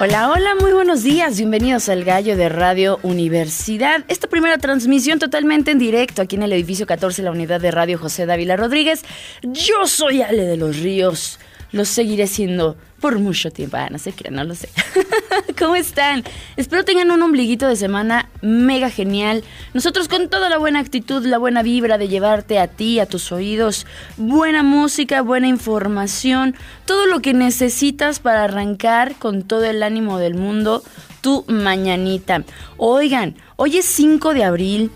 Hola, hola, muy buenos días. Bienvenidos al Gallo de Radio Universidad. Esta primera transmisión totalmente en directo aquí en el edificio 14, la unidad de Radio José Dávila Rodríguez. Yo soy Ale de los Ríos. Lo seguiré siendo por mucho tiempo. Ah, no sé qué, no lo sé. ¿Cómo están? Espero tengan un ombliguito de semana mega genial. Nosotros con toda la buena actitud, la buena vibra de llevarte a ti, a tus oídos, buena música, buena información, todo lo que necesitas para arrancar con todo el ánimo del mundo tu mañanita. Oigan, hoy es 5 de abril.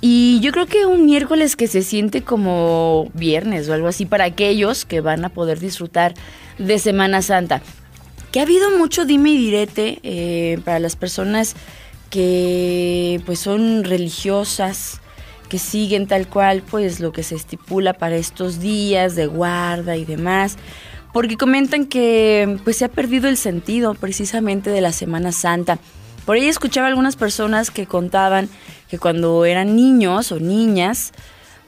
Y yo creo que un miércoles que se siente como viernes o algo así para aquellos que van a poder disfrutar de Semana Santa. Que ha habido mucho dime y direte eh, para las personas que pues son religiosas, que siguen tal cual pues lo que se estipula para estos días de guarda y demás, porque comentan que pues se ha perdido el sentido precisamente de la Semana Santa. Por ahí escuchaba algunas personas que contaban que cuando eran niños o niñas,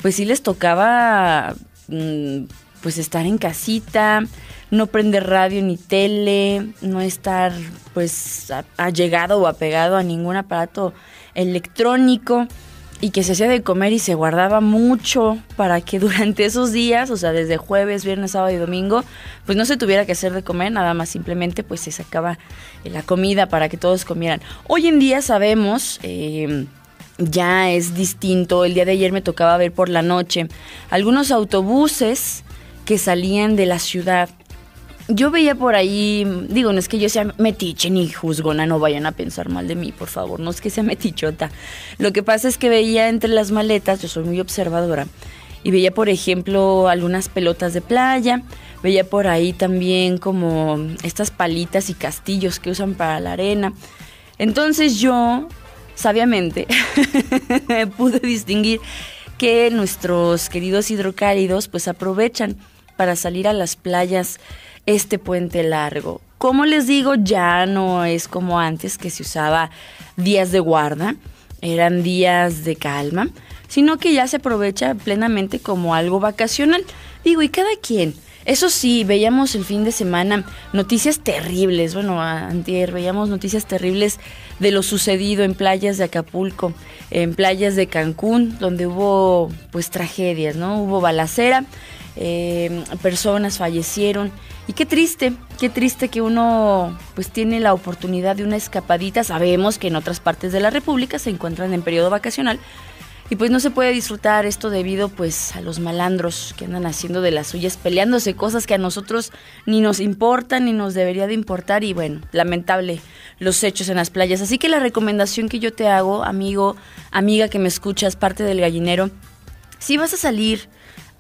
pues sí les tocaba mm, pues estar en casita, no prender radio ni tele, no estar pues allegado o apegado a ningún aparato electrónico y que se hacía de comer y se guardaba mucho para que durante esos días, o sea, desde jueves, viernes, sábado y domingo, pues no se tuviera que hacer de comer, nada más simplemente pues se sacaba la comida para que todos comieran. Hoy en día sabemos... Eh, ya es distinto. El día de ayer me tocaba ver por la noche algunos autobuses que salían de la ciudad yo veía por ahí, digo, no es que yo sea metiche ni juzgona, no vayan a pensar mal de mí, por favor, no es que sea metichota. Lo que pasa es que veía entre las maletas, yo soy muy observadora, y veía, por ejemplo, algunas pelotas de playa, veía por ahí también como estas palitas y castillos que usan para la arena. Entonces yo, sabiamente, pude distinguir que nuestros queridos hidrocálidos pues aprovechan para salir a las playas este puente largo. Como les digo, ya no es como antes que se usaba días de guarda, eran días de calma, sino que ya se aprovecha plenamente como algo vacacional. Digo, y cada quien. Eso sí, veíamos el fin de semana noticias terribles. Bueno, antier veíamos noticias terribles de lo sucedido en playas de Acapulco, en playas de Cancún, donde hubo pues tragedias, ¿no? Hubo balacera, eh, personas fallecieron y qué triste, qué triste que uno pues tiene la oportunidad de una escapadita. Sabemos que en otras partes de la República se encuentran en periodo vacacional y pues no se puede disfrutar esto debido pues a los malandros que andan haciendo de las suyas, peleándose cosas que a nosotros ni nos importan ni nos debería de importar y bueno, lamentable los hechos en las playas. Así que la recomendación que yo te hago, amigo, amiga que me escuchas, parte del gallinero, si vas a salir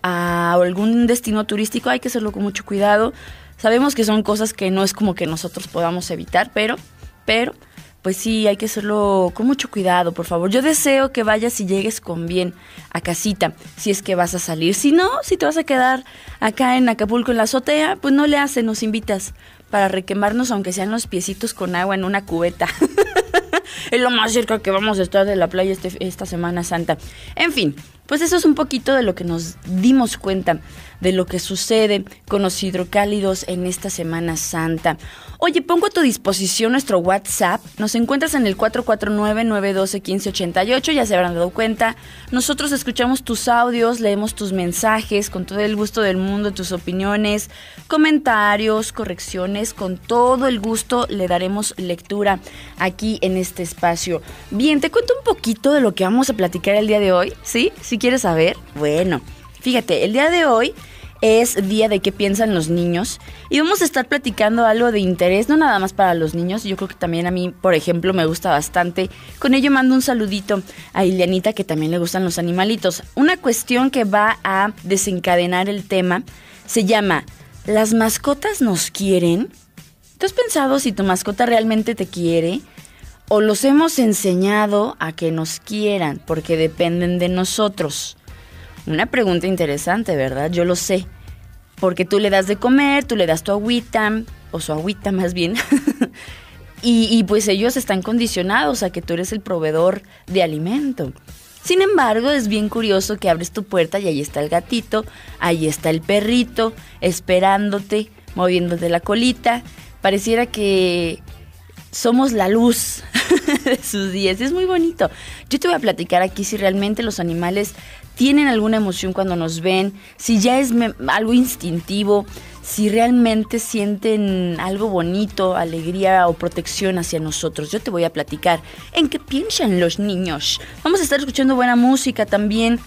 a algún destino turístico hay que hacerlo con mucho cuidado. Sabemos que son cosas que no es como que nosotros podamos evitar, pero, pero, pues sí, hay que hacerlo con mucho cuidado, por favor. Yo deseo que vayas y llegues con bien a casita, si es que vas a salir. Si no, si te vas a quedar acá en Acapulco en la azotea, pues no le hace, nos invitas para requemarnos, aunque sean los piecitos con agua en una cubeta. es lo más cerca que vamos a estar de la playa este, esta Semana Santa. En fin, pues eso es un poquito de lo que nos dimos cuenta de lo que sucede con los hidrocálidos en esta Semana Santa. Oye, pongo a tu disposición nuestro WhatsApp. Nos encuentras en el 449-912-1588. Ya se habrán dado cuenta. Nosotros escuchamos tus audios, leemos tus mensajes con todo el gusto del mundo, tus opiniones, comentarios, correcciones. Con todo el gusto le daremos lectura aquí en este espacio. Bien, te cuento un poquito de lo que vamos a platicar el día de hoy. ¿Sí? Quieres saber. Bueno, fíjate, el día de hoy es día de qué piensan los niños y vamos a estar platicando algo de interés, no nada más para los niños, yo creo que también a mí, por ejemplo, me gusta bastante. Con ello mando un saludito a Ilianita que también le gustan los animalitos. Una cuestión que va a desencadenar el tema se llama ¿Las mascotas nos quieren? ¿Tú has pensado si tu mascota realmente te quiere? ¿O los hemos enseñado a que nos quieran porque dependen de nosotros? Una pregunta interesante, ¿verdad? Yo lo sé. Porque tú le das de comer, tú le das tu agüita, o su agüita más bien. y, pues ellos están condicionados a que tú eres el proveedor de alimento. Sin embargo, es bien curioso que abres tu puerta y ahí está el gatito, ahí está el perrito, esperándote, moviéndote la colita. Pareciera que somos la luz de sus días. Es muy bonito. Yo te voy a platicar aquí si realmente los animales tienen alguna emoción cuando nos ven, si ya es algo instintivo, si realmente sienten algo bonito, alegría o protección hacia nosotros. Yo te voy a platicar en qué piensan los niños. Vamos a estar escuchando buena música también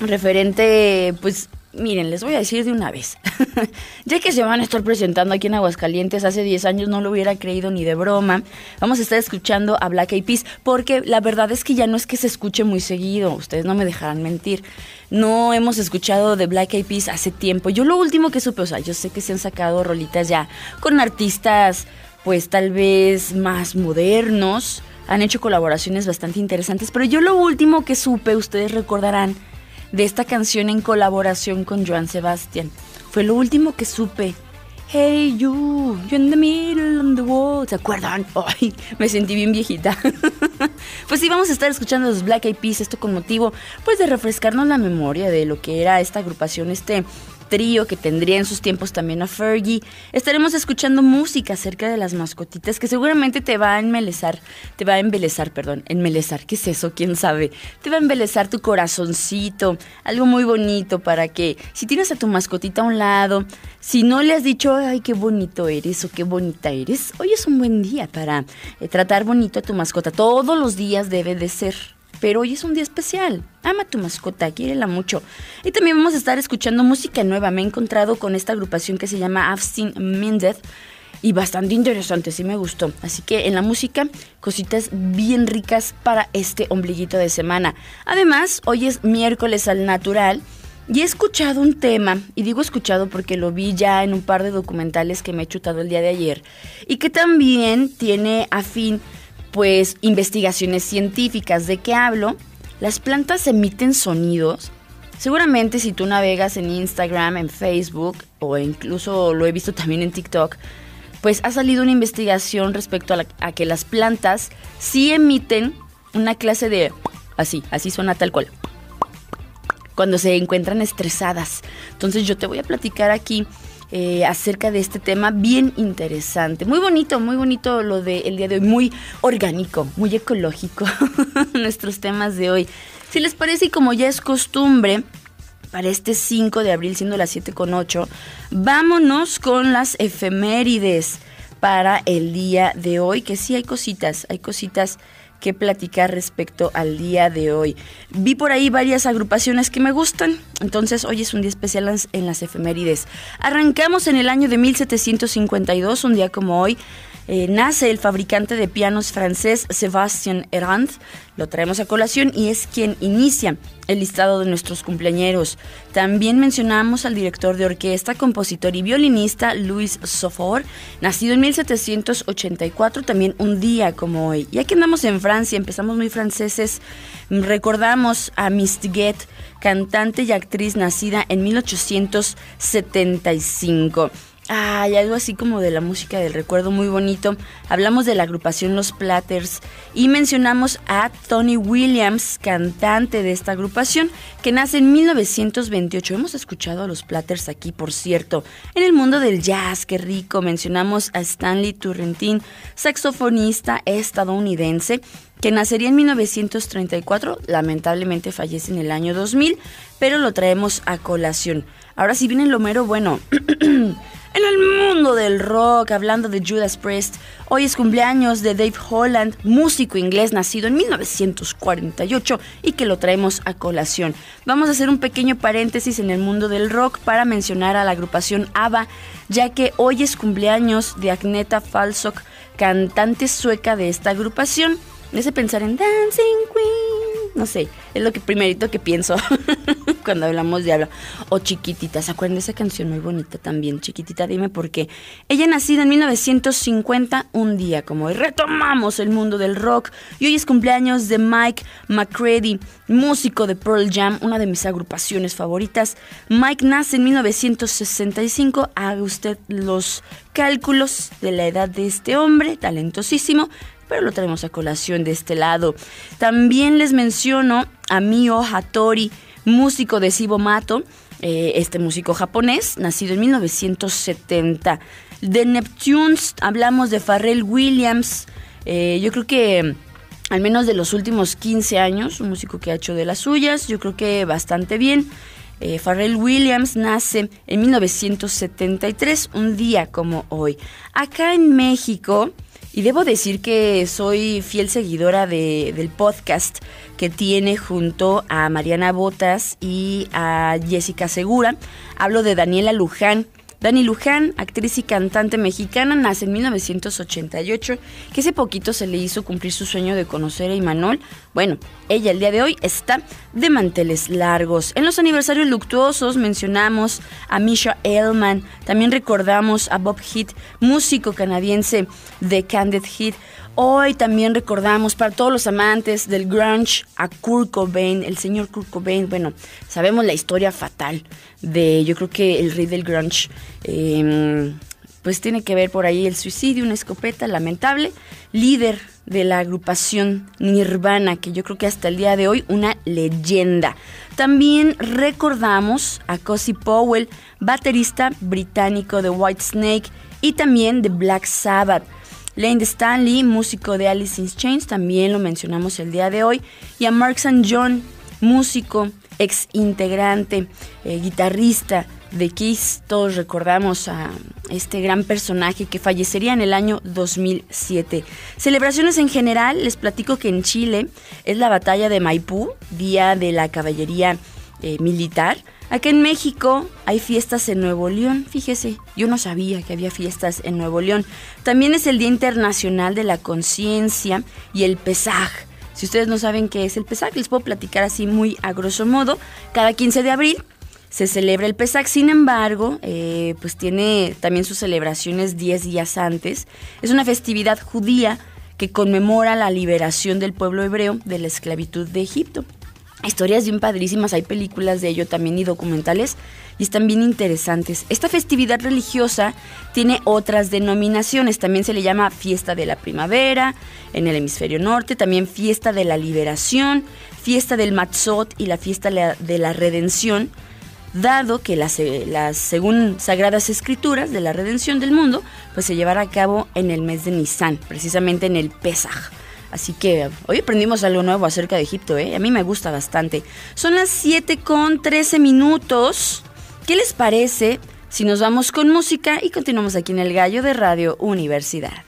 referente pues Miren, les voy a decir de una vez. ya que se van a estar presentando aquí en Aguascalientes, hace 10 años no lo hubiera creído ni de broma. Vamos a estar escuchando a Black Eyed Peas, porque la verdad es que ya no es que se escuche muy seguido, ustedes no me dejarán mentir. No hemos escuchado de Black Eyed Peas hace tiempo. Yo lo último que supe, o sea, yo sé que se han sacado rolitas ya con artistas, pues tal vez más modernos. Han hecho colaboraciones bastante interesantes, pero yo lo último que supe, ustedes recordarán, de esta canción en colaboración con Joan Sebastián. Fue lo último que supe. Hey you, you're in the middle of the world. ¿Se acuerdan? Ay, me sentí bien viejita. pues sí, vamos a estar escuchando los Black Eyed Peas, esto con motivo pues de refrescarnos la memoria de lo que era esta agrupación, este trío que tendría en sus tiempos también a Fergie. Estaremos escuchando música acerca de las mascotitas que seguramente te va a embelezar, te va a embelezar, perdón, embelezar, ¿qué es eso? ¿Quién sabe? Te va a embelezar tu corazoncito, algo muy bonito para que si tienes a tu mascotita a un lado, si no le has dicho, ay, qué bonito eres o qué bonita eres, hoy es un buen día para eh, tratar bonito a tu mascota. Todos los días debe de ser pero hoy es un día especial. Ama tu mascota, quiérela mucho. Y también vamos a estar escuchando música nueva. Me he encontrado con esta agrupación que se llama Seen Minded y bastante interesante, sí me gustó. Así que en la música, cositas bien ricas para este ombliguito de semana. Además, hoy es miércoles al natural y he escuchado un tema, y digo escuchado porque lo vi ya en un par de documentales que me he chutado el día de ayer, y que también tiene a fin pues investigaciones científicas. ¿De qué hablo? Las plantas emiten sonidos. Seguramente si tú navegas en Instagram, en Facebook o incluso lo he visto también en TikTok, pues ha salido una investigación respecto a, a que las plantas sí emiten una clase de... Así, así suena tal cual. Cuando se encuentran estresadas. Entonces yo te voy a platicar aquí eh, acerca de este tema bien interesante. Muy bonito, muy bonito lo del día de hoy, muy orgánico, muy ecológico, nuestros temas de hoy. Si les parece y como ya es costumbre, para este 5 de abril, siendo las 7 con 8, vámonos con las efemérides para el día de hoy, que sí hay cositas, hay cositas que platicar respecto al día de hoy. Vi por ahí varias agrupaciones que me gustan, entonces hoy es un día especial en las efemérides. Arrancamos en el año de 1752, un día como hoy, eh, nace el fabricante de pianos francés Sébastien Errand. Lo traemos a colación y es quien inicia el listado de nuestros cumpleañeros. También mencionamos al director de orquesta, compositor y violinista Louis Sofor, nacido en 1784, también un día como hoy. Ya que andamos en Francia, empezamos muy franceses, recordamos a Mistiguet, cantante y actriz nacida en 1875. Hay algo así como de la música del recuerdo muy bonito. Hablamos de la agrupación Los Platters y mencionamos a Tony Williams, cantante de esta agrupación, que nace en 1928. Hemos escuchado a Los Platters aquí, por cierto. En el mundo del jazz, qué rico. Mencionamos a Stanley Turrentin, saxofonista estadounidense, que nacería en 1934. Lamentablemente fallece en el año 2000, pero lo traemos a colación. Ahora si viene el mero bueno. En el mundo del rock, hablando de Judas Priest, hoy es cumpleaños de Dave Holland, músico inglés nacido en 1948 y que lo traemos a colación. Vamos a hacer un pequeño paréntesis en el mundo del rock para mencionar a la agrupación ABBA, ya que hoy es cumpleaños de Agneta Falsok, cantante sueca de esta agrupación. Hace pensar en Dancing Queen no sé, es lo que primerito que pienso cuando hablamos de habla. O Chiquitita, ¿se acuerdan de esa canción muy bonita también? Chiquitita, dime por qué. Ella nacida en 1950, un día como hoy. Retomamos el mundo del rock y hoy es cumpleaños de Mike McCready, músico de Pearl Jam, una de mis agrupaciones favoritas. Mike nace en 1965, haga usted los cálculos de la edad de este hombre, talentosísimo, pero lo traemos a colación de este lado. También les menciono a Mio Hattori, músico de Sibo Mato, eh, este músico japonés, nacido en 1970. De Neptunes hablamos de Pharrell Williams, eh, yo creo que al menos de los últimos 15 años, un músico que ha hecho de las suyas, yo creo que bastante bien. Eh, Pharrell Williams nace en 1973, un día como hoy. Acá en México, y debo decir que soy fiel seguidora de, del podcast que tiene junto a Mariana Botas y a Jessica Segura. Hablo de Daniela Luján. Dani Luján, actriz y cantante mexicana, nace en 1988, que hace poquito se le hizo cumplir su sueño de conocer a Imanol. Bueno, ella el día de hoy está de manteles largos. En los aniversarios luctuosos mencionamos a Misha Elman, también recordamos a Bob Heath, músico canadiense de Candid Heat. Hoy también recordamos para todos los amantes del grunge a Kurt Cobain, el señor Kurt Cobain. Bueno, sabemos la historia fatal de, yo creo que el rey del grunge, em, pues tiene que ver por ahí el suicidio, una escopeta lamentable, líder de la agrupación Nirvana, que yo creo que hasta el día de hoy una leyenda. También recordamos a Cozy Powell, baterista británico de Whitesnake y también de Black Sabbath. Lane Stanley, músico de Alice in Chains, también lo mencionamos el día de hoy. Y a Mark St. John, músico, ex integrante, eh, guitarrista de Kiss. Todos recordamos a este gran personaje que fallecería en el año 2007. Celebraciones en general, les platico que en Chile es la batalla de Maipú, día de la caballería eh, militar. Acá en México hay fiestas en Nuevo León, fíjese, yo no sabía que había fiestas en Nuevo León. También es el Día Internacional de la Conciencia y el Pesaj. Si ustedes no saben qué es el Pesaj, les puedo platicar así muy a grosso modo. Cada 15 de abril se celebra el Pesaj, sin embargo, eh, pues tiene también sus celebraciones 10 días antes. Es una festividad judía que conmemora la liberación del pueblo hebreo de la esclavitud de Egipto historias bien padrísimas, hay películas de ello también y documentales y están bien interesantes. Esta festividad religiosa tiene otras denominaciones, también se le llama fiesta de la primavera en el hemisferio norte, también fiesta de la liberación, fiesta del Matzot y la fiesta de la redención, dado que las, las según sagradas escrituras de la redención del mundo, pues se llevará a cabo en el mes de Nisan, precisamente en el Pesaj. Así que hoy aprendimos algo nuevo acerca de Egipto, ¿eh? A mí me gusta bastante. Son las 7 con 13 minutos. ¿Qué les parece si nos vamos con música y continuamos aquí en el Gallo de Radio Universidad?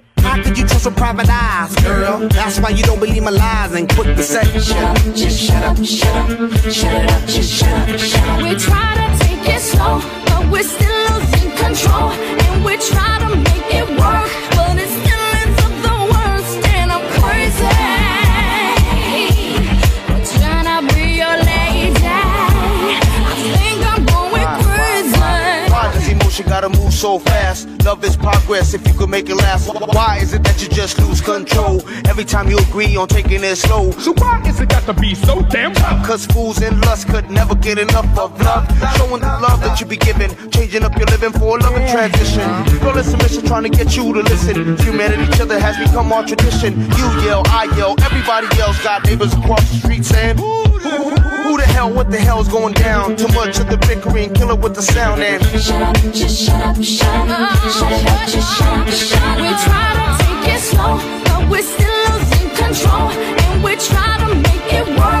How could you trust a private eyes, girl? That's why you don't believe my lies and quit the say, shut up, just shut up, shut up, shut up, just shut up, shut up. We try to take it slow, but we're still losing control, and we try to make it work, but emotion, gotta move so fast. Love is progress if you could make it last. Why is it that you just lose control every time you agree on taking it slow? So why is it got to be so damn tough? Cause fools in lust could never get enough of love. Showing the love that you be giving, changing up your living for a loving transition. Girl, it's a mission trying to get you to listen. Humanity, each other has become our tradition. You yell, I yell, everybody else got neighbors across the street saying, Who, who the hell, what the hell's going down? Too much of the bickering, kill it with the sound and Shut up, shut up, shut up, shut up, shut up. We try to take it slow, but we're still losing control. And we try to make it work,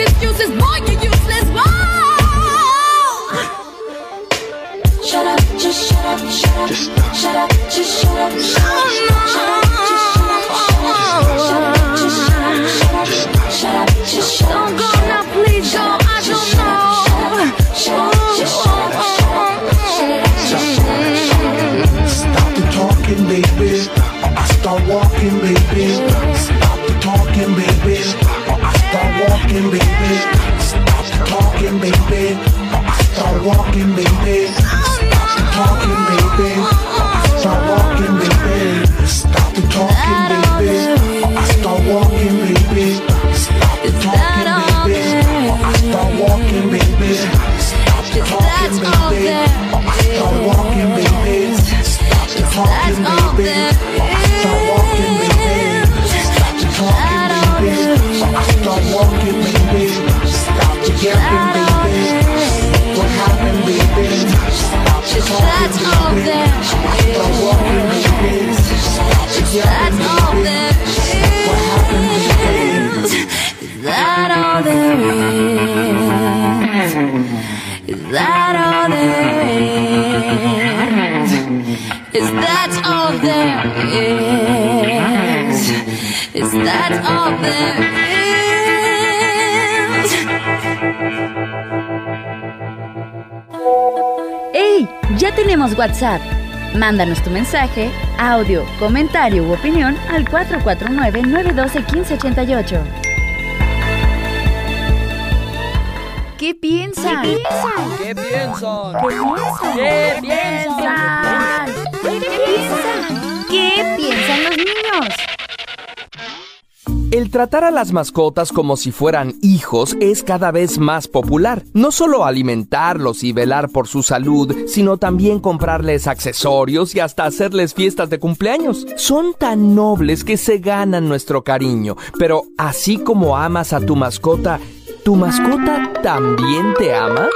excuses, boy, you're useless, boy. Shut up, just shut up, shut up. Shut up, just shut up, shut up. Shut up, just shut up, tenemos WhatsApp. Mándanos tu mensaje, audio, comentario u opinión al 449-912-1588. ¿Qué piensan? ¿Qué piensan? ¿Qué piensan? ¿Qué piensan? El tratar a las mascotas como si fueran hijos es cada vez más popular. No solo alimentarlos y velar por su salud, sino también comprarles accesorios y hasta hacerles fiestas de cumpleaños. Son tan nobles que se ganan nuestro cariño, pero así como amas a tu mascota, ¿tu mascota también te ama?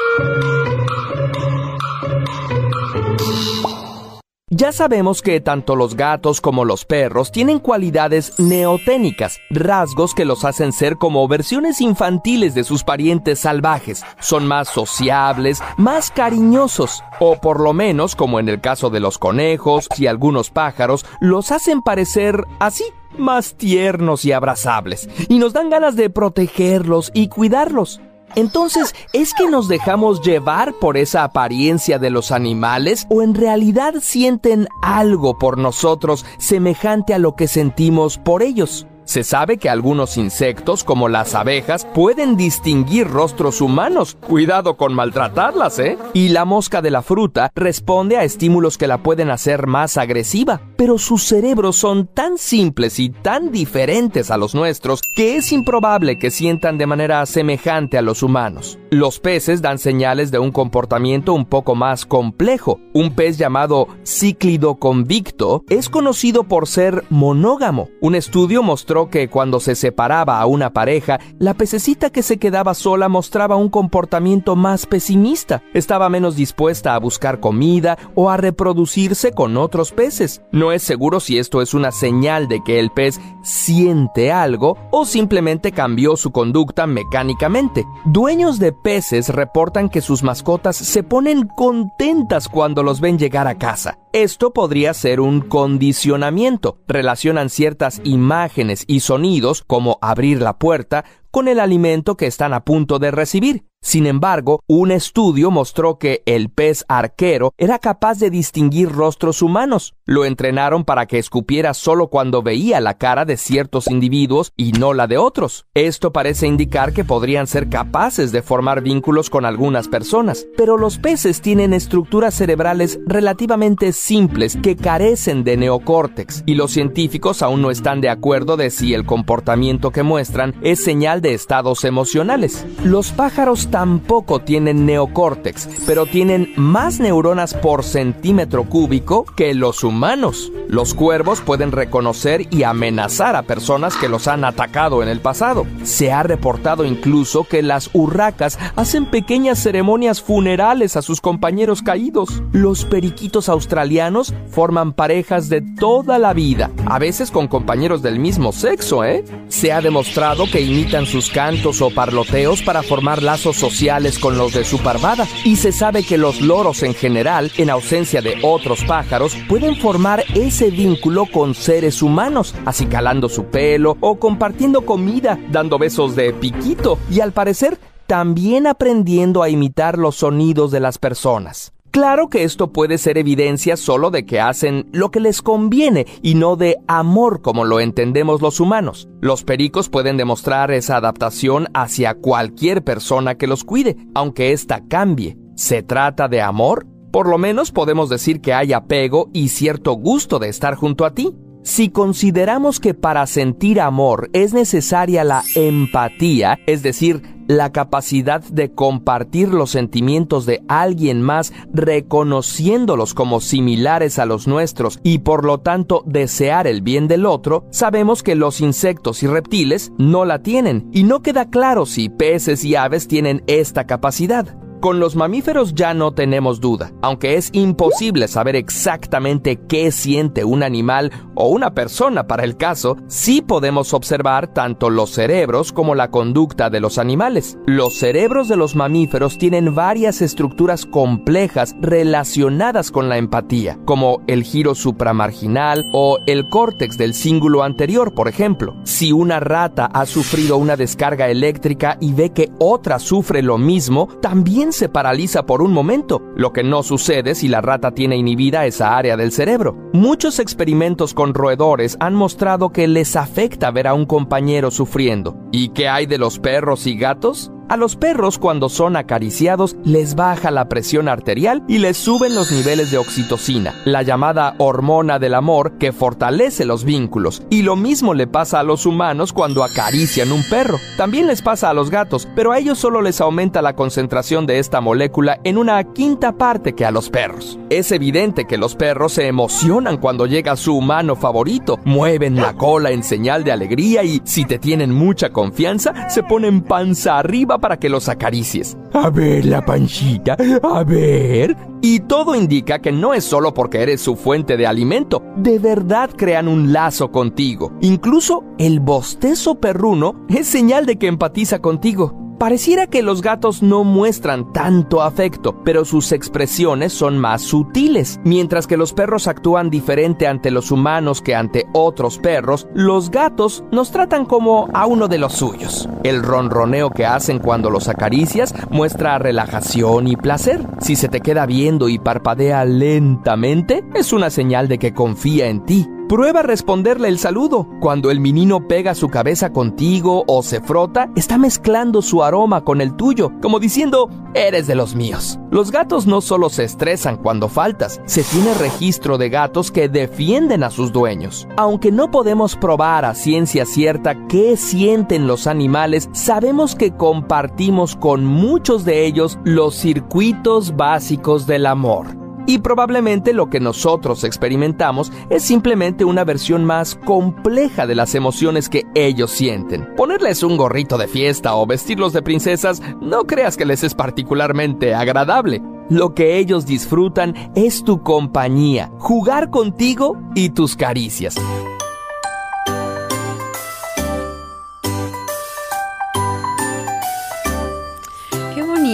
Ya sabemos que tanto los gatos como los perros tienen cualidades neoténicas, rasgos que los hacen ser como versiones infantiles de sus parientes salvajes. Son más sociables, más cariñosos, o por lo menos, como en el caso de los conejos y algunos pájaros, los hacen parecer así, más tiernos y abrazables, y nos dan ganas de protegerlos y cuidarlos. Entonces, ¿es que nos dejamos llevar por esa apariencia de los animales o en realidad sienten algo por nosotros semejante a lo que sentimos por ellos? Se sabe que algunos insectos, como las abejas, pueden distinguir rostros humanos. Cuidado con maltratarlas, ¿eh? Y la mosca de la fruta responde a estímulos que la pueden hacer más agresiva. Pero sus cerebros son tan simples y tan diferentes a los nuestros que es improbable que sientan de manera semejante a los humanos. Los peces dan señales de un comportamiento un poco más complejo. Un pez llamado cíclido convicto es conocido por ser monógamo. Un estudio mostró que cuando se separaba a una pareja, la pececita que se quedaba sola mostraba un comportamiento más pesimista. Estaba menos dispuesta a buscar comida o a reproducirse con otros peces. No es seguro si esto es una señal de que el pez siente algo o simplemente cambió su conducta mecánicamente. Dueños de peces reportan que sus mascotas se ponen contentas cuando los ven llegar a casa. Esto podría ser un condicionamiento. Relacionan ciertas imágenes y sonidos, como abrir la puerta, con el alimento que están a punto de recibir. Sin embargo, un estudio mostró que el pez arquero era capaz de distinguir rostros humanos. Lo entrenaron para que escupiera solo cuando veía la cara de ciertos individuos y no la de otros. Esto parece indicar que podrían ser capaces de formar vínculos con algunas personas, pero los peces tienen estructuras cerebrales relativamente simples que carecen de neocórtex y los científicos aún no están de acuerdo de si el comportamiento que muestran es señal de estados emocionales. Los pájaros tampoco tienen neocórtex, pero tienen más neuronas por centímetro cúbico que los humanos. Los cuervos pueden reconocer y amenazar a personas que los han atacado en el pasado. Se ha reportado incluso que las urracas hacen pequeñas ceremonias funerales a sus compañeros caídos. Los periquitos australianos forman parejas de toda la vida, a veces con compañeros del mismo sexo, ¿eh? Se ha demostrado que imitan sus cantos o parloteos para formar lazos sociales con los de su parvada, y se sabe que los loros en general, en ausencia de otros pájaros, pueden formar ese vínculo con seres humanos, acicalando su pelo o compartiendo comida, dando besos de piquito, y al parecer también aprendiendo a imitar los sonidos de las personas. Claro que esto puede ser evidencia solo de que hacen lo que les conviene y no de amor como lo entendemos los humanos. Los pericos pueden demostrar esa adaptación hacia cualquier persona que los cuide, aunque ésta cambie. ¿Se trata de amor? Por lo menos podemos decir que hay apego y cierto gusto de estar junto a ti. Si consideramos que para sentir amor es necesaria la empatía, es decir, la capacidad de compartir los sentimientos de alguien más reconociéndolos como similares a los nuestros y por lo tanto desear el bien del otro, sabemos que los insectos y reptiles no la tienen y no queda claro si peces y aves tienen esta capacidad. Con los mamíferos ya no tenemos duda, aunque es imposible saber exactamente qué siente un animal o una persona para el caso, sí podemos observar tanto los cerebros como la conducta de los animales. Los cerebros de los mamíferos tienen varias estructuras complejas relacionadas con la empatía, como el giro supramarginal o el córtex del cíngulo anterior, por ejemplo. Si una rata ha sufrido una descarga eléctrica y ve que otra sufre lo mismo, también se paraliza por un momento, lo que no sucede si la rata tiene inhibida esa área del cerebro. Muchos experimentos con roedores han mostrado que les afecta ver a un compañero sufriendo. ¿Y qué hay de los perros y gatos? A los perros cuando son acariciados les baja la presión arterial y les suben los niveles de oxitocina, la llamada hormona del amor que fortalece los vínculos. Y lo mismo le pasa a los humanos cuando acarician un perro. También les pasa a los gatos, pero a ellos solo les aumenta la concentración de esta molécula en una quinta parte que a los perros. Es evidente que los perros se emocionan cuando llega su humano favorito, mueven la cola en señal de alegría y, si te tienen mucha confianza, se ponen panza arriba para que los acaricies. A ver la pancita, a ver. Y todo indica que no es solo porque eres su fuente de alimento, de verdad crean un lazo contigo. Incluso el bostezo perruno es señal de que empatiza contigo. Pareciera que los gatos no muestran tanto afecto, pero sus expresiones son más sutiles. Mientras que los perros actúan diferente ante los humanos que ante otros perros, los gatos nos tratan como a uno de los suyos. El ronroneo que hacen cuando los acaricias muestra relajación y placer. Si se te queda viendo y parpadea lentamente, es una señal de que confía en ti. Prueba responderle el saludo. Cuando el menino pega su cabeza contigo o se frota, está mezclando su aroma con el tuyo, como diciendo, eres de los míos. Los gatos no solo se estresan cuando faltas, se tiene registro de gatos que defienden a sus dueños. Aunque no podemos probar a ciencia cierta qué sienten los animales, sabemos que compartimos con muchos de ellos los circuitos básicos del amor. Y probablemente lo que nosotros experimentamos es simplemente una versión más compleja de las emociones que ellos sienten. Ponerles un gorrito de fiesta o vestirlos de princesas no creas que les es particularmente agradable. Lo que ellos disfrutan es tu compañía, jugar contigo y tus caricias.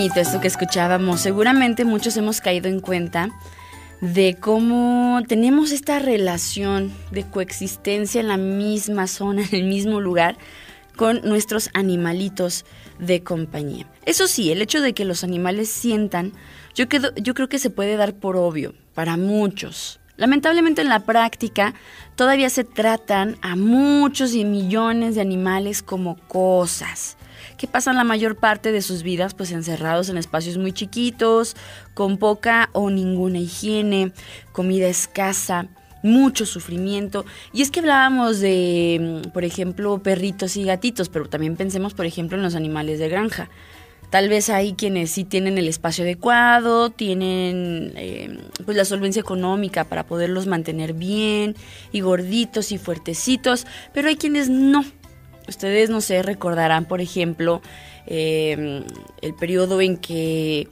Bonito esto que escuchábamos. Seguramente muchos hemos caído en cuenta de cómo tenemos esta relación de coexistencia en la misma zona, en el mismo lugar, con nuestros animalitos de compañía. Eso sí, el hecho de que los animales sientan, yo, yo creo que se puede dar por obvio para muchos. Lamentablemente en la práctica todavía se tratan a muchos y millones de animales como cosas que pasan la mayor parte de sus vidas pues encerrados en espacios muy chiquitos, con poca o ninguna higiene, comida escasa, mucho sufrimiento. Y es que hablábamos de, mm, por ejemplo, perritos y gatitos, pero también pensemos, por ejemplo, en los animales de granja. Tal vez hay quienes sí tienen el espacio adecuado, tienen eh, pues la solvencia económica para poderlos mantener bien y gorditos y fuertecitos, pero hay quienes no. Ustedes, no sé, recordarán, por ejemplo, eh, el periodo en que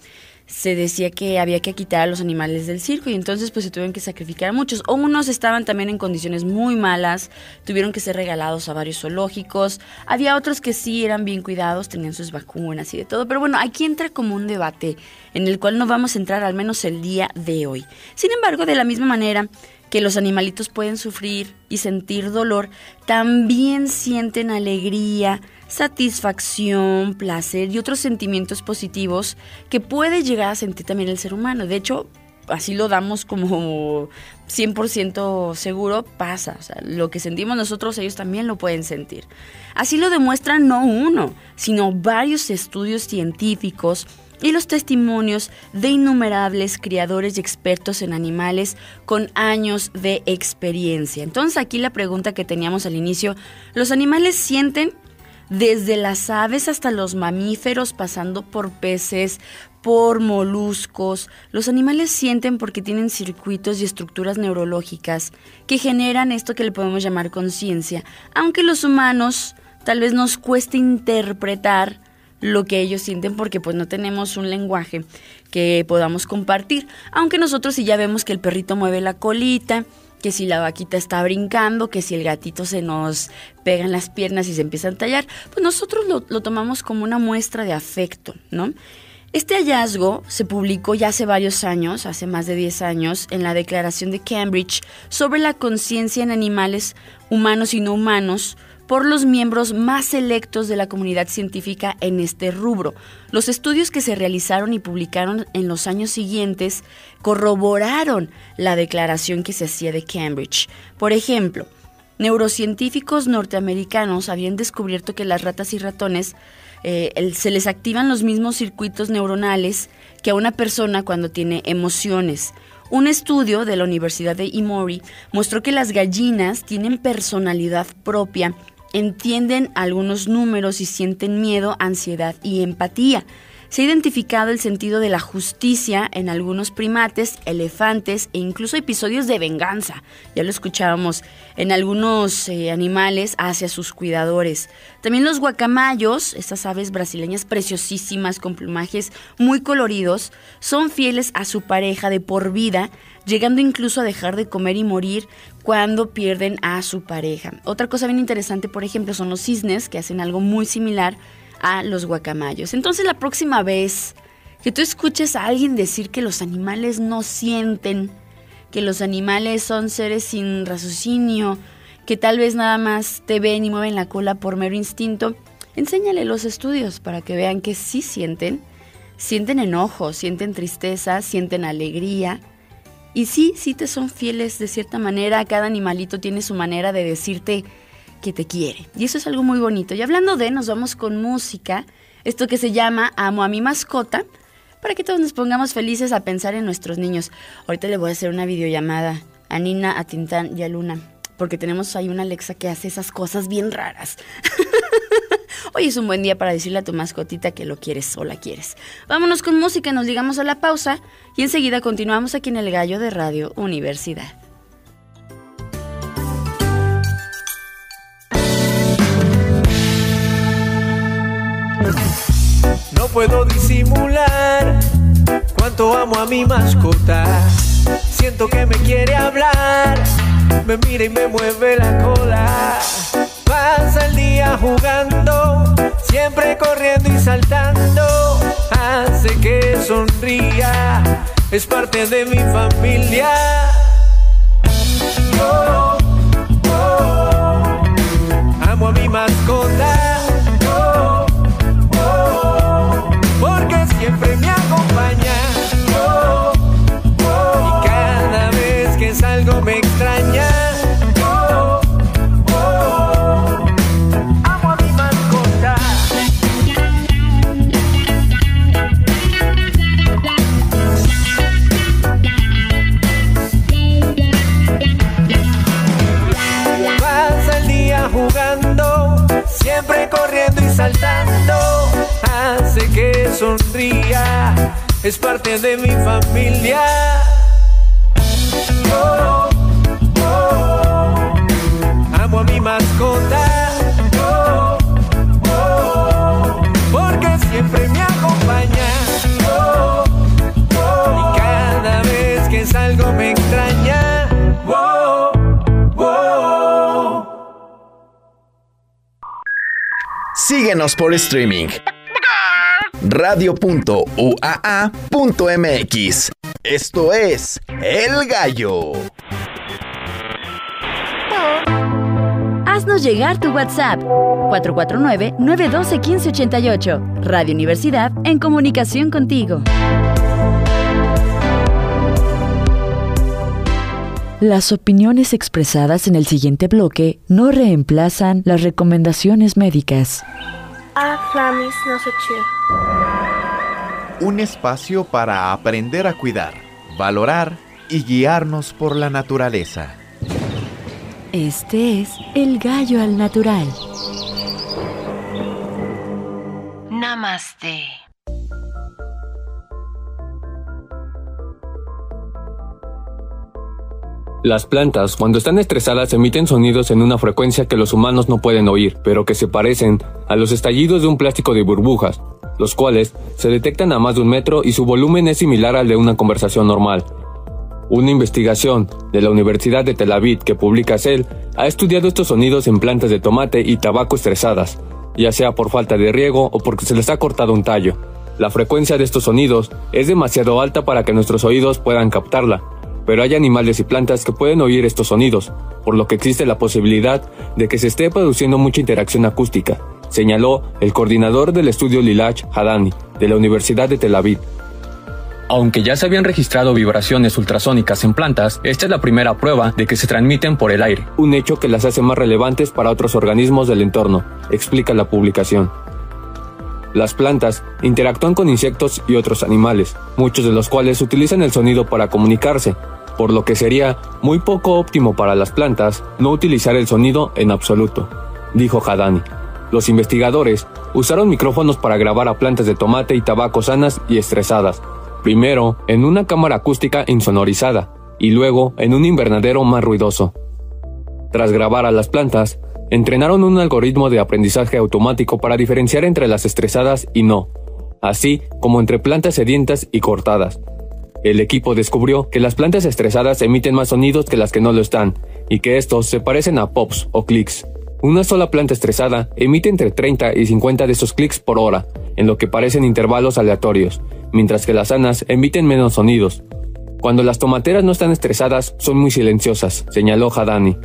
se decía que había que quitar a los animales del circo y entonces pues se tuvieron que sacrificar a muchos. O unos estaban también en condiciones muy malas, tuvieron que ser regalados a varios zoológicos. Había otros que sí eran bien cuidados, tenían sus vacunas y de todo. Pero bueno, aquí entra como un debate en el cual no vamos a entrar al menos el día de hoy. Sin embargo, de la misma manera que los animalitos pueden sufrir y sentir dolor, también sienten alegría, satisfacción, placer y otros sentimientos positivos que puede llegar a sentir también el ser humano. De hecho, así lo damos como 100% seguro, pasa. O sea, lo que sentimos nosotros, ellos también lo pueden sentir. Así lo demuestran no uno, sino varios estudios científicos y los testimonios de innumerables criadores y expertos en animales con años de experiencia. Entonces aquí la pregunta que teníamos al inicio, ¿los animales sienten desde las aves hasta los mamíferos, pasando por peces, por moluscos. Los animales sienten porque tienen circuitos y estructuras neurológicas que generan esto que le podemos llamar conciencia, aunque los humanos tal vez nos cueste interpretar lo que ellos sienten porque pues no tenemos un lenguaje que podamos compartir, aunque nosotros sí ya vemos que el perrito mueve la colita, que si la vaquita está brincando, que si el gatito se nos pega en las piernas y se empieza a tallar, pues nosotros lo, lo tomamos como una muestra de afecto, ¿no? Este hallazgo se publicó ya hace varios años, hace más de 10 años, en la Declaración de Cambridge sobre la conciencia en animales humanos y no humanos por los miembros más selectos de la comunidad científica en este rubro. Los estudios que se realizaron y publicaron en los años siguientes corroboraron la declaración que se hacía de Cambridge. Por ejemplo, neurocientíficos norteamericanos habían descubierto que las ratas y ratones eh, se les activan los mismos circuitos neuronales que a una persona cuando tiene emociones. Un estudio de la Universidad de Emory mostró que las gallinas tienen personalidad propia, entienden algunos números y sienten miedo, ansiedad y empatía. Se ha identificado el sentido de la justicia en algunos primates, elefantes e incluso episodios de venganza. Ya lo escuchábamos en algunos eh, animales hacia sus cuidadores. También los guacamayos, estas aves brasileñas preciosísimas con plumajes muy coloridos, son fieles a su pareja de por vida, llegando incluso a dejar de comer y morir cuando pierden a su pareja. Otra cosa bien interesante, por ejemplo, son los cisnes, que hacen algo muy similar a los guacamayos. Entonces la próxima vez que tú escuches a alguien decir que los animales no sienten, que los animales son seres sin raciocinio, que tal vez nada más te ven y mueven la cola por mero instinto, enséñale los estudios para que vean que sí sienten, sienten enojo, sienten tristeza, sienten alegría Y sí, sí te son fieles de cierta manera. Cada animalito tiene su manera de decirte que te quiere. Y eso es algo muy bonito. Y hablando de, nos vamos con música. Esto que se llama Amo a mi mascota. Para que todos nos pongamos felices a pensar en nuestros niños. Ahorita le voy a hacer una videollamada a Nina, a Tintán y a Luna. Porque tenemos ahí una Alexa que hace esas cosas bien raras. Hoy es un buen día para decirle a tu mascotita que lo quieres o la quieres. Vámonos con música, nos digamos a la pausa y enseguida continuamos aquí en el Gallo de Radio Universidad. Puedo disimular cuánto amo a mi mascota. Siento que me quiere hablar, me mira y me mueve la cola. Pasa el día jugando, siempre corriendo y saltando. Hace que sonría, es parte de mi familia. Oh, saltando. Hace que sonría, es parte de mi familia. Amo a mi mascota. Síguenos por streaming. Radio.uaa.mx. Esto es El Gallo. Haznos llegar tu WhatsApp 449-912-1588. Radio Universidad en comunicación contigo. Las opiniones expresadas en el siguiente bloque no reemplazan las recomendaciones médicas. Un espacio para aprender a cuidar, valorar y guiarnos por la naturaleza. Este es El Gallo al Natural. Namaste. Las plantas, cuando están estresadas, emiten sonidos en una frecuencia que los humanos no pueden oír, pero que se parecen a los estallidos de un plástico de burbujas, los cuales se detectan a más de un metro y su volumen es similar al de una conversación normal. Una investigación de la Universidad de Tel Aviv que publica Cell ha estudiado estos sonidos en plantas de tomate y tabaco estresadas, ya sea por falta de riego o porque se les ha cortado un tallo. La frecuencia de estos sonidos es demasiado alta para que nuestros oídos puedan captarla, pero hay animales y plantas que pueden oír estos sonidos, por lo que existe la posibilidad de que se esté produciendo mucha interacción acústica, señaló el coordinador del estudio Lilach Hadani, de la Universidad de Tel Aviv. Aunque ya se habían registrado vibraciones ultrasónicas en plantas, esta es la primera prueba de que se transmiten por el aire, un hecho que las hace más relevantes para otros organismos del entorno, explica la publicación. Las plantas interactúan con insectos y otros animales, muchos de los cuales utilizan el sonido para comunicarse, por lo que sería muy poco óptimo para las plantas no utilizar el sonido en absoluto, dijo Hadani. Los investigadores usaron micrófonos para grabar a plantas de tomate y tabaco sanas y estresadas, primero en una cámara acústica insonorizada y luego en un invernadero más ruidoso. Tras grabar a las plantas, entrenaron un algoritmo de aprendizaje automático para diferenciar entre las estresadas y no, así como entre plantas sedientas y cortadas. El equipo descubrió que las plantas estresadas emiten más sonidos que las que no lo están, y que estos se parecen a pops o clics. Una sola planta estresada emite entre 30 y 50 de esos clics por hora, en lo que parecen intervalos aleatorios, mientras que las sanas emiten menos sonidos. Cuando las tomateras no están estresadas, son muy silenciosas, señaló Hadani.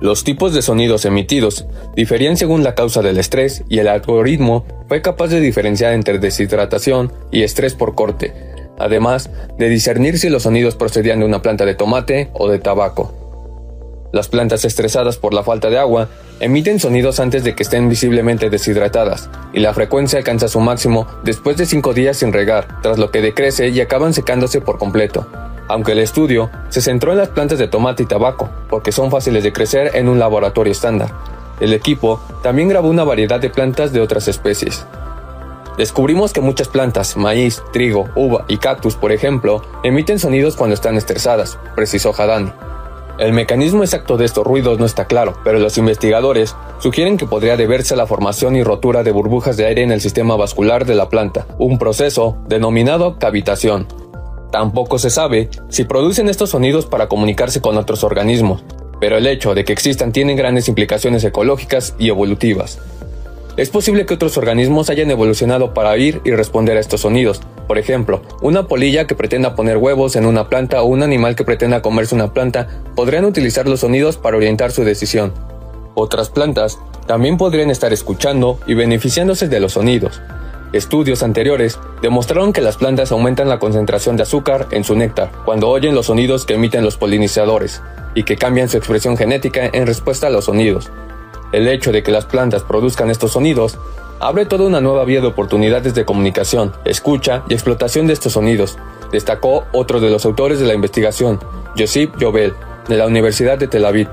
Los tipos de sonidos emitidos diferían según la causa del estrés y el algoritmo fue capaz de diferenciar entre deshidratación y estrés por corte, además de discernir si los sonidos procedían de una planta de tomate o de tabaco. Las plantas estresadas por la falta de agua emiten sonidos antes de que estén visiblemente deshidratadas, y la frecuencia alcanza su máximo después de 5 días sin regar, tras lo que decrece y acaban secándose por completo. Aunque el estudio se centró en las plantas de tomate y tabaco, porque son fáciles de crecer en un laboratorio estándar. El equipo también grabó una variedad de plantas de otras especies. Descubrimos que muchas plantas, maíz, trigo, uva y cactus, por ejemplo, emiten sonidos cuando están estresadas, precisó Hadani. El mecanismo exacto de estos ruidos no está claro, pero los investigadores sugieren que podría deberse a la formación y rotura de burbujas de aire en el sistema vascular de la planta, un proceso denominado cavitación. Tampoco se sabe si producen estos sonidos para comunicarse con otros organismos, pero el hecho de que existan tiene grandes implicaciones ecológicas y evolutivas. Es posible que otros organismos hayan evolucionado para oír y responder a estos sonidos. Por ejemplo, una polilla que pretenda poner huevos en una planta o un animal que pretenda comerse una planta podrían utilizar los sonidos para orientar su decisión. Otras plantas también podrían estar escuchando y beneficiándose de los sonidos. Estudios anteriores demostraron que las plantas aumentan la concentración de azúcar en su néctar cuando oyen los sonidos que emiten los polinizadores y que cambian su expresión genética en respuesta a los sonidos. El hecho de que las plantas produzcan estos sonidos abre toda una nueva vía de oportunidades de comunicación, escucha y explotación de estos sonidos, destacó otro de los autores de la investigación, Josip Jovel, de la Universidad de Tel Aviv.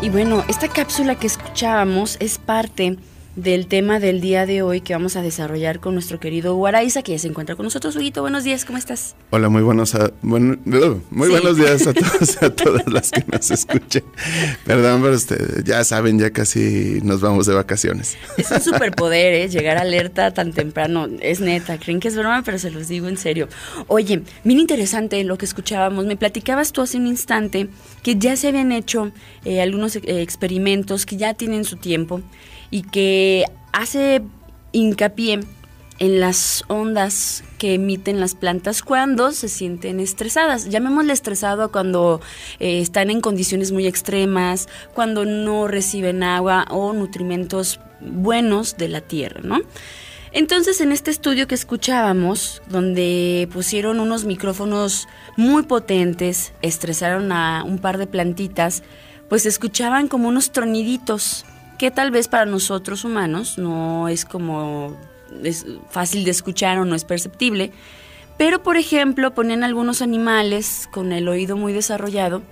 Y bueno, esta cápsula que escuchábamos es parte del tema del día de hoy que vamos a desarrollar con nuestro querido Guaraiza, que ya se encuentra con nosotros. Huguito, buenos días, ¿cómo estás? Hola, muy buenos, a- buen- uh, muy Sí. buenos días a todos, a todas las que nos escuchen. Perdón, pero este, ya saben, ya casi nos vamos de vacaciones. Es un superpoder, ¿eh? Llegar alerta tan temprano. Es neta, creen que es broma, pero se los digo en serio. Oye, bien interesante lo que escuchábamos. Me platicabas tú hace un instante que ya se habían hecho eh, algunos eh, experimentos que ya tienen su tiempo y que hace hincapié en las ondas que emiten las plantas cuando se sienten estresadas. Llamémosle estresado cuando eh, están en condiciones muy extremas, cuando no reciben agua o nutrimentos buenos de la tierra, ¿no? Entonces, en este estudio que escuchábamos, donde pusieron unos micrófonos muy potentes, estresaron a un par de plantitas, pues escuchaban como unos troniditos, que tal vez para nosotros humanos no es como es fácil de escuchar o no es perceptible, pero por ejemplo ponían algunos animales con el oído muy desarrollado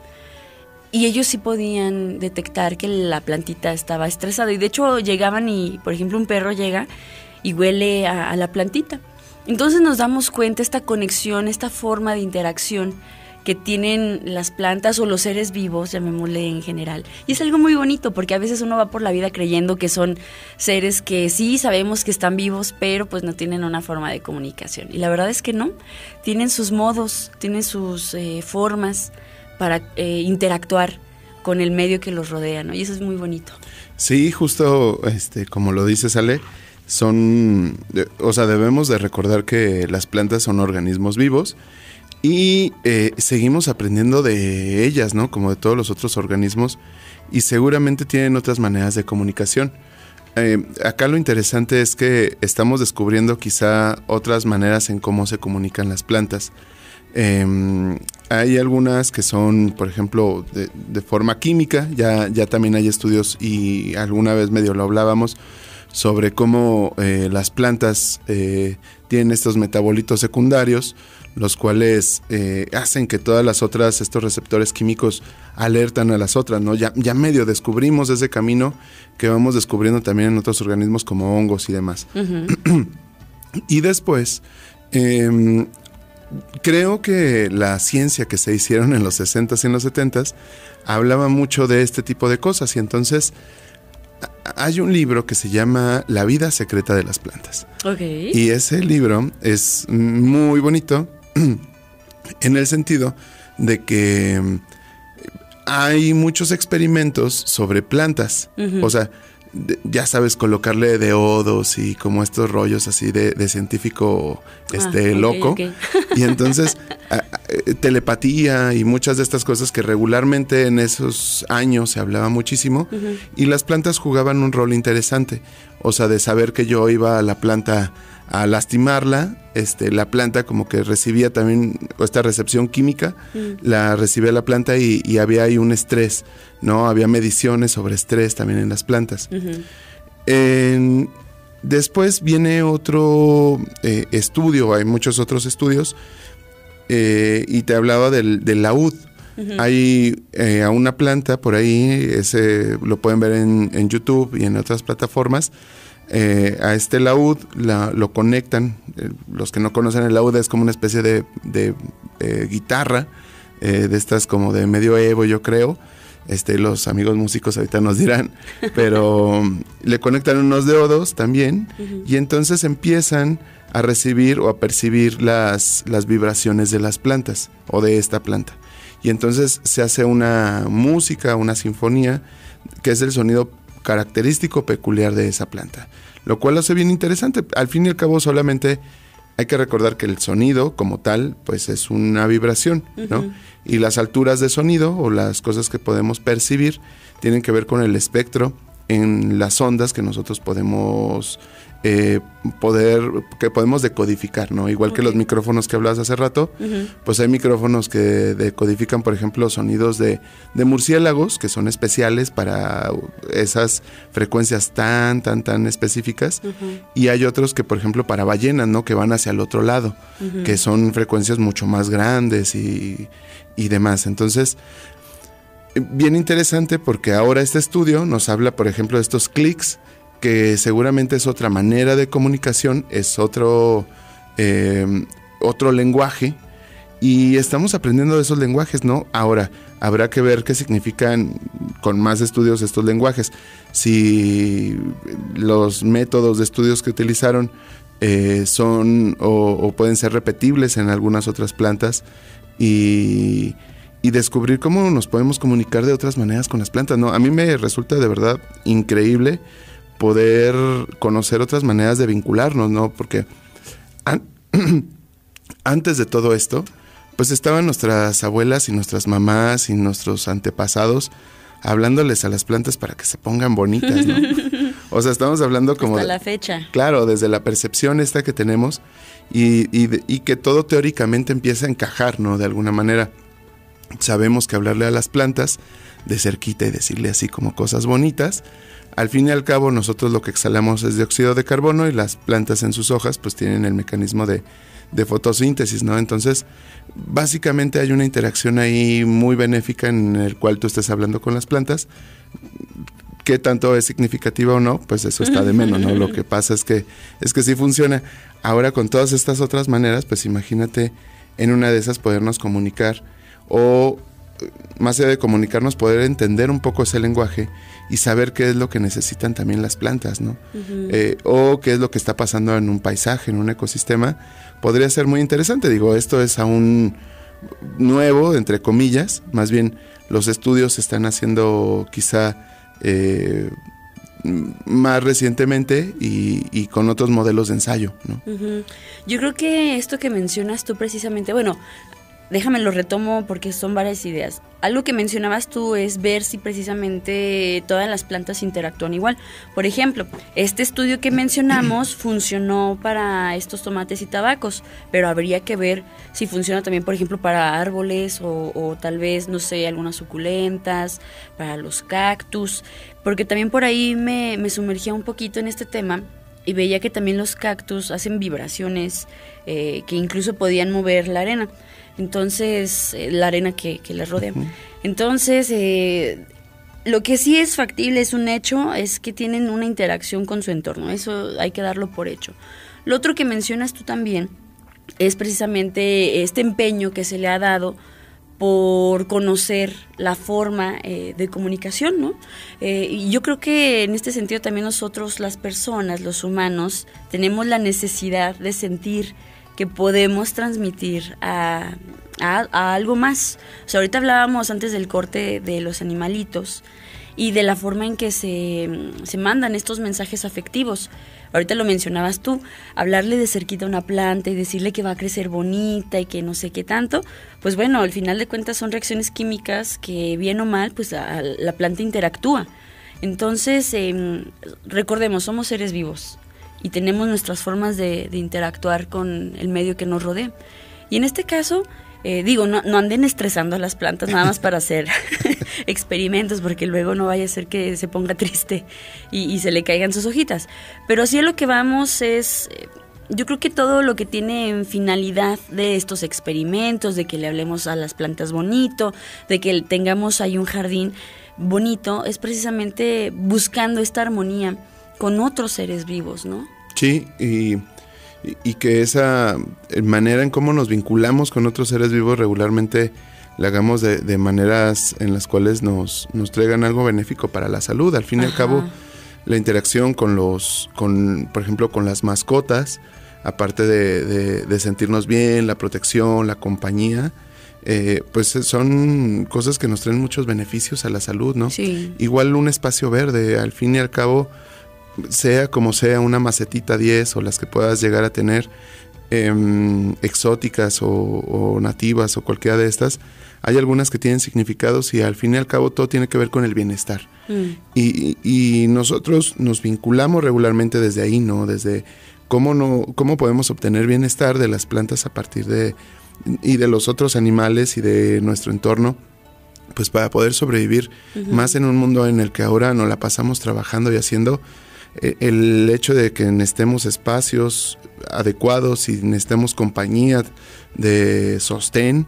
y ellos sí podían detectar que la plantita estaba estresada y de hecho llegaban y por ejemplo un perro llega y huele a, a la plantita. Entonces nos damos cuenta esta conexión, esta forma de interacción que tienen las plantas o los seres vivos, llamémosle en general. Y es algo muy bonito porque a veces uno va por la vida creyendo que son seres que sí sabemos que están vivos, pero pues no tienen una forma de comunicación. Y la verdad es que no, tienen sus modos, tienen sus eh, formas para eh, interactuar con el medio que los rodea, ¿no? Y eso es muy bonito. Sí, justo este, como lo dices, Ale, son, o sea, debemos de recordar que las plantas son organismos vivos y eh, seguimos aprendiendo de ellas, ¿no? Como de todos los otros organismos y seguramente tienen otras maneras de comunicación. Eh, acá lo interesante es que estamos descubriendo quizá otras maneras en cómo se comunican las plantas. Eh, hay algunas que son, por ejemplo, de, de forma química, ya, ya también hay estudios y alguna vez medio lo hablábamos sobre cómo eh, las plantas eh, tienen estos metabolitos secundarios, los cuales eh, hacen que todas las otras, estos receptores químicos alertan a las otras, ¿no? Ya, ya medio descubrimos ese camino que vamos descubriendo también en otros organismos como hongos y demás. y después, em, creo que la ciencia que se hicieron en los 60s y en los 70s hablaba mucho de este tipo de cosas y entonces hay un libro que se llama La vida secreta de las plantas. Y ese libro es muy bonito en el sentido de que mm, hay muchos experimentos sobre plantas. O sea, de- ya sabes, colocarle deodos y como estos rollos así de, de científico este, Ah, ok, loco. Y entonces, a- a- eh, telepatía y muchas de estas cosas que regularmente en esos años se hablaba muchísimo. Y las plantas jugaban un rol interesante. O sea, de saber que yo iba a la planta a lastimarla, este, la planta como que recibía también esta recepción química, Mm. la recibía la planta y, y había ahí un estrés, ¿no? Había mediciones sobre estrés también en las plantas. En- después viene otro eh, estudio, hay muchos otros estudios, eh, y te hablaba del, del laúd. Hay eh, a una planta por ahí, ese lo pueden ver en, en YouTube y en otras plataformas. Eh, a este laúd la- lo conectan. eh, los que no conocen el laúd es como una especie de, de, eh, guitarra, de estas como de medioevo, yo creo. Este, los amigos músicos ahorita nos dirán, pero mm, le conectan unos deodos también y entonces empiezan a recibir o a percibir las, las vibraciones de las plantas o de esta planta. Y entonces se hace una música, una sinfonía, que es el sonido característico peculiar de esa planta. Lo cual lo hace bien interesante. Al fin y al cabo solamente hay que recordar que el sonido como tal, pues es una vibración, ¿no? Y las alturas de sonido o las cosas que podemos percibir tienen que ver con el espectro en las ondas que nosotros podemos eh, poder, que podemos decodificar, ¿no? Igual que los micrófonos que hablabas hace rato, pues hay micrófonos que decodifican, por ejemplo, sonidos de, de murciélagos, que son especiales para esas frecuencias tan, tan, tan específicas. Y hay otros que, por ejemplo, para ballenas, ¿no? Que van hacia el otro lado, que son frecuencias mucho más grandes y, y demás. Entonces, eh, bien interesante porque ahora este estudio nos habla, por ejemplo, de estos clics, que seguramente es otra manera de comunicación, es otro, eh, otro lenguaje. Y estamos aprendiendo de esos lenguajes, ¿no? Ahora, habrá que ver qué significan con más estudios estos lenguajes. Si los métodos de estudios que utilizaron eh, son o, o pueden ser repetibles en algunas otras plantas y, y descubrir cómo nos podemos comunicar de otras maneras con las plantas, ¿no? A mí me resulta de verdad increíble poder conocer otras maneras de vincularnos, ¿no? Porque an- antes de todo esto, pues estaban nuestras abuelas y nuestras mamás y nuestros antepasados hablándoles a las plantas para que se pongan bonitas, ¿no? O sea, estamos hablando como... Hasta la fecha. Claro, desde la percepción esta que tenemos y, y de- y que todo teóricamente empieza a encajar, ¿no? De alguna manera. Sabemos que hablarle a las plantas de cerquita y decirle así como cosas bonitas, al fin y al cabo nosotros lo que exhalamos es dióxido de carbono y las plantas en sus hojas pues tienen el mecanismo de, de fotosíntesis, ¿no? Entonces, básicamente hay una interacción ahí muy benéfica en el cual tú estés hablando con las plantas. ¿Qué tanto es significativa o no? Pues eso está de menos, ¿no? Lo que pasa es que es que sí funciona. Ahora con todas estas otras maneras, pues imagínate en una de esas podernos comunicar o eh, más allá de comunicarnos, poder entender un poco ese lenguaje y saber qué es lo que necesitan también las plantas, ¿no? Eh, o qué es lo que está pasando en un paisaje, en un ecosistema, podría ser muy interesante. Digo, esto es aún nuevo, entre comillas, más bien los estudios se están haciendo quizá eh, más recientemente y, y con otros modelos de ensayo, ¿no? Yo creo que esto que mencionas tú precisamente, bueno, déjame lo retomo porque son varias ideas. Algo que mencionabas tú es ver si precisamente todas las plantas interactúan igual. Por ejemplo, este estudio que mencionamos funcionó para estos tomates y tabacos, pero habría que ver si funciona también, por ejemplo, para árboles o, o tal vez, no sé, algunas suculentas, para los cactus, porque también por ahí me, me sumergía un poquito en este tema y veía que también los cactus hacen vibraciones eh, que incluso podían mover la arena. Entonces, eh, la arena que, que les rodea. Entonces, eh, lo que sí es factible, es un hecho, es que tienen una interacción con su entorno. Eso hay que darlo por hecho. Lo otro que mencionas tú también es precisamente este empeño que se le ha dado por conocer la forma eh, de comunicación, ¿no? Eh, y yo creo que en este sentido también nosotros, las personas, los humanos, tenemos la necesidad de sentir que podemos transmitir a, a- algo más. O sea, ahorita hablábamos antes del corte de los animalitos y de la forma en que se, se mandan estos mensajes afectivos. Ahorita lo mencionabas tú, hablarle de cerquita a una planta y decirle que va a crecer bonita y que no sé qué tanto, pues bueno, al final de cuentas son reacciones químicas que bien o mal, pues la planta interactúa. Entonces, em, recordemos, somos seres vivos y tenemos nuestras formas de interactuar con el medio que nos rodea. Y en este caso, eh, digo, no, no anden estresando a las plantas nada más para hacer experimentos, porque luego no vaya a ser que se ponga triste y, se le caigan sus hojitas. Pero sí a lo que vamos es, eh, yo creo que todo lo que tiene en finalidad de estos experimentos, de que le hablemos a las plantas bonito, de que tengamos ahí un jardín bonito, es precisamente buscando esta armonía con otros seres vivos, ¿no? Sí, y, y- y que esa eh, manera en cómo nos vinculamos con otros seres vivos regularmente la hagamos de, de maneras en las cuales nos, nos traigan algo benéfico para la salud. Al fin y al cabo, la interacción con los, con, por ejemplo, con las mascotas, aparte de, de- de sentirnos bien, la protección, la compañía, eh, pues son cosas que nos traen muchos beneficios a la salud, ¿no? Sí. Igual un espacio verde, al fin y al cabo, sea como sea, una macetita 10 o las que puedas llegar a tener, em, exóticas o, o nativas o cualquiera de estas, hay algunas que tienen significados y al fin y al cabo todo tiene que ver con el bienestar. Mm. Y, y nosotros nos vinculamos regularmente desde ahí, ¿no? Desde cómo, no, cómo podemos obtener bienestar de las plantas a partir de... y de los otros animales y de nuestro entorno, pues para poder sobrevivir más en un mundo en el que ahora nos la pasamos trabajando y haciendo, el hecho de que necesitemos espacios adecuados y necesitemos compañía de sostén,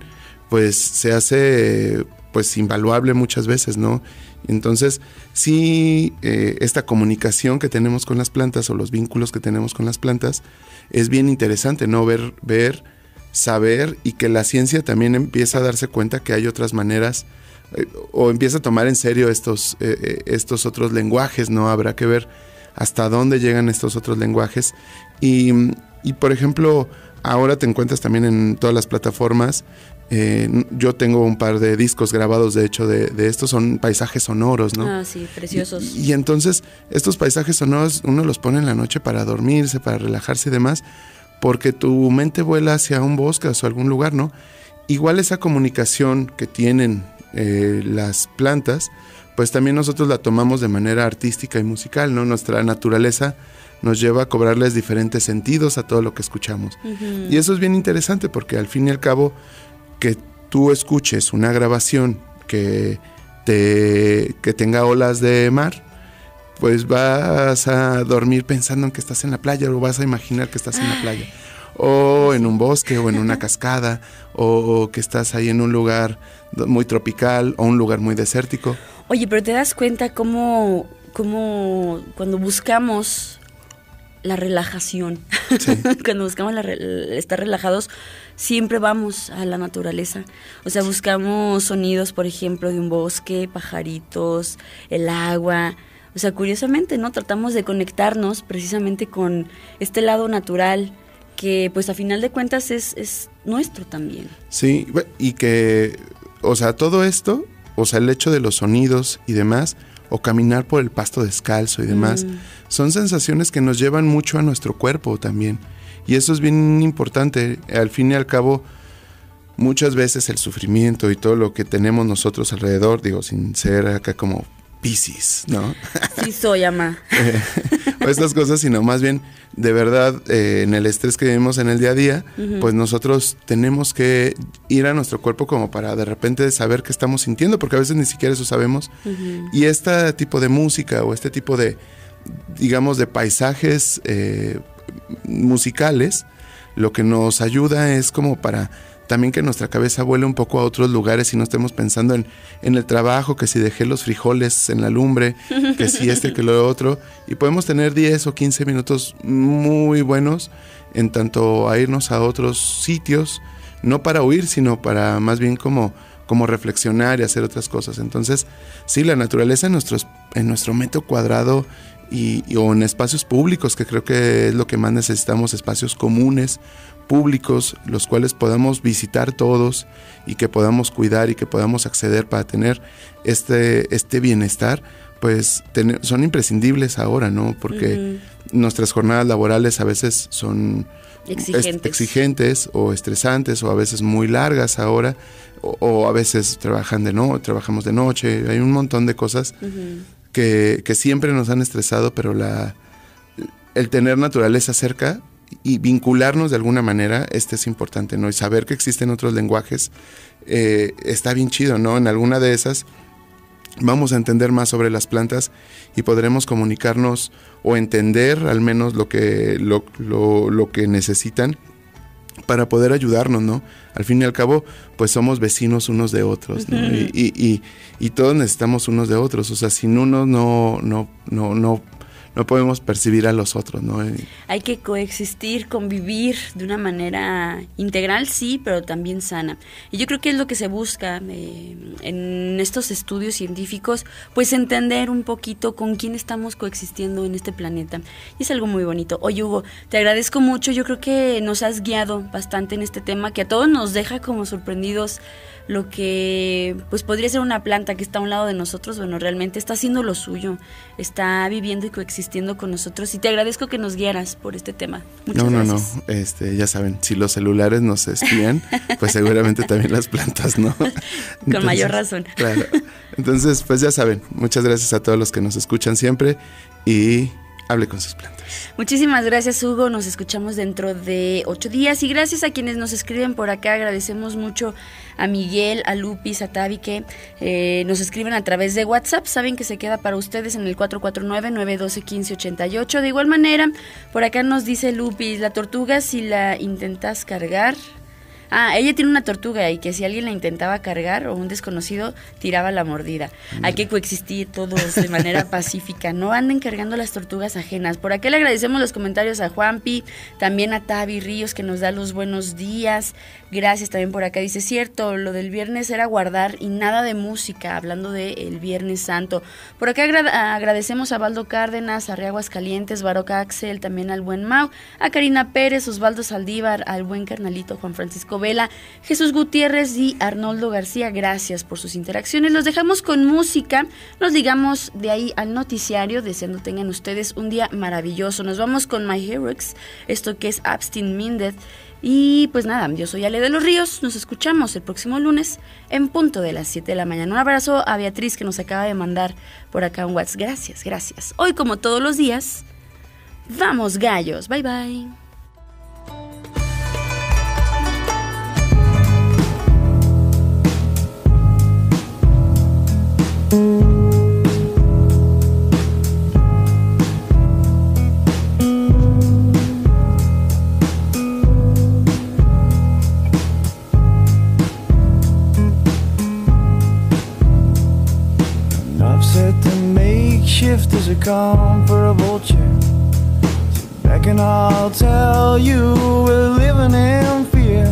pues se hace pues invaluable muchas veces, ¿no? Entonces, sí, eh, esta comunicación que tenemos con las plantas o los vínculos que tenemos con las plantas es bien interesante, ¿no? Ver, ver, saber y que la ciencia también empieza a darse cuenta que hay otras maneras eh, o empieza a tomar en serio estos, eh, eh, estos otros lenguajes, ¿no? Habrá que ver hasta dónde llegan estos otros lenguajes. Y, y, por ejemplo, ahora te encuentras también en todas las plataformas. eh, yo tengo un par de discos grabados, de hecho, de, de estos son paisajes sonoros, ¿no? Ah, sí, preciosos. Y entonces estos paisajes sonoros uno los pone en la noche para dormirse, para relajarse y demás, porque tu mente vuela hacia un bosque o algún lugar, ¿no? Igual esa comunicación que tienen eh, las plantas, pues también nosotros la tomamos de manera artística y musical, ¿no? Nuestra naturaleza nos lleva a cobrarles diferentes sentidos a todo lo que escuchamos. Y eso es bien interesante porque al fin y al cabo que tú escuches una grabación que, te, que tenga olas de mar, pues vas a dormir pensando en que estás en la playa o vas a imaginar que estás en la playa. O en un bosque o en una cascada o que estás ahí en un lugar muy tropical o un lugar muy desértico. Oye, pero te das cuenta cómo, cómo cuando buscamos la relajación, cuando buscamos la estar relajados, siempre vamos a la naturaleza. O sea, buscamos sonidos, por ejemplo, de un bosque, pajaritos, el agua. O sea, curiosamente, ¿no? Tratamos de conectarnos precisamente con este lado natural que, pues, a final de cuentas es, es nuestro también. Sí, y que, o sea, todo esto, o sea, el hecho de los sonidos y demás, o caminar por el pasto descalzo y demás, Mm. son sensaciones que nos llevan mucho a nuestro cuerpo también. Y eso es bien importante. Al fin y al cabo, muchas veces el sufrimiento y todo lo que tenemos nosotros alrededor, digo, sin ser acá como ¿no? Sí soy, ama. O estas cosas, sino más bien, de verdad, eh, en el estrés que vivimos en el día a día, pues nosotros tenemos que ir a nuestro cuerpo como para de repente saber qué estamos sintiendo, porque a veces ni siquiera eso sabemos. Y este tipo de música o este tipo de, digamos, de paisajes eh, musicales, lo que nos ayuda es como para también que nuestra cabeza vuele un poco a otros lugares y no estemos pensando en, en el trabajo, que si dejé los frijoles en la lumbre, que si este, que lo otro. Y podemos tener 10 o 15 minutos muy buenos en tanto a irnos a otros sitios, no para huir, sino para más bien como, como reflexionar y hacer otras cosas. Entonces, sí, la naturaleza en, nuestros, en nuestro metro cuadrado y, y- o en espacios públicos, que creo que es lo que más necesitamos, espacios comunes, públicos, los cuales podamos visitar todos y que podamos cuidar y que podamos acceder para tener este, este bienestar, pues tener- son imprescindibles ahora, ¿no? Porque nuestras jornadas laborales a veces son es- Exigentes. exigentes o estresantes o a veces muy largas ahora o, o a veces trabajan de no trabajamos de noche hay un montón de cosas que, siempre nos han estresado pero la el tener naturaleza cerca y vincularnos de alguna manera este es importante no y saber que existen otros lenguajes eh, está bien chido no en alguna de esas vamos a entender más sobre las plantas y podremos comunicarnos o entender al menos lo que, lo, lo- lo que necesitan para poder ayudarnos, ¿no? Al fin y al cabo, pues somos vecinos unos de otros, ¿no? Y, y- y- y todos necesitamos unos de otros, o sea, sin uno no, no, no, no, no podemos percibir a los otros, ¿no? Hay que coexistir, convivir de una manera integral, sí, pero también sana. Y yo creo que es lo que se busca eh, en estos estudios científicos, pues entender un poquito con quién estamos coexistiendo en este planeta. Y es algo muy bonito. Oye, Hugo, te agradezco mucho. Yo creo que nos has guiado bastante en este tema, que a todos nos deja como sorprendidos lo que pues podría ser una planta que está a un lado de nosotros, bueno, realmente está haciendo lo suyo, está viviendo y coexistiendo con nosotros y te agradezco que nos guiaras por este tema. Muchas no, no, gracias. no, este, ya saben, si los celulares nos espían, pues seguramente también las plantas, ¿no? Con mayor razón. Claro. Entonces, pues ya saben, muchas gracias a todos los que nos escuchan siempre y hable con sus plantas. Muchísimas gracias Hugo, nos escuchamos dentro de ocho días. Y gracias a quienes nos escriben por acá, agradecemos mucho a Miguel, a Lupis, a Tavi que eh, nos escriben a través de WhatsApp, saben que se queda para ustedes en el 449-912-1588, de igual manera, por acá nos dice Lupis, la tortuga si la intentas cargar... Ah, ella tiene una tortuga y que si alguien la intentaba cargar o un desconocido tiraba la mordida. Hay que coexistir todos de manera pacífica. No anden cargando las tortugas ajenas. Por acá le agradecemos los comentarios a Juanpi, también a Tavi Ríos que nos da los buenos días. Gracias también por acá. Dice, cierto, lo del viernes era guardar y nada de música, hablando del Viernes Santo. Por acá agra- agradecemos a Baldo Cárdenas, a Reaguas Calientes, Baroca Axel, también al buen Mau, a Karina Pérez, Osvaldo Saldívar, al buen carnalito Juan Francisco Vela, Jesús Gutiérrez y Arnoldo García. Gracias por sus interacciones. Los dejamos con música. Nos ligamos de ahí al noticiario, deseando tengan ustedes un día maravilloso. Nos vamos con My Heroes, esto que es Abstin Minded. Y pues nada, yo soy Ale de los Ríos, nos escuchamos el próximo lunes en punto de las 7 de la mañana. Un abrazo a Beatriz que nos acaba de mandar por acá un WhatsApp. Gracias, gracias. Hoy como todos los días, vamos gallos. Bye bye. Comfortable for a vulture. Sit back and I'll tell you we're living in fear.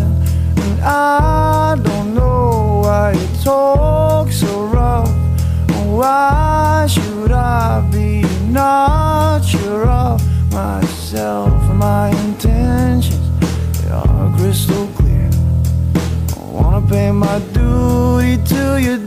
And I don't know why you talk so rough. Why should I be not sure of myself and my intentions? They are crystal clear. I wanna pay my duty to you.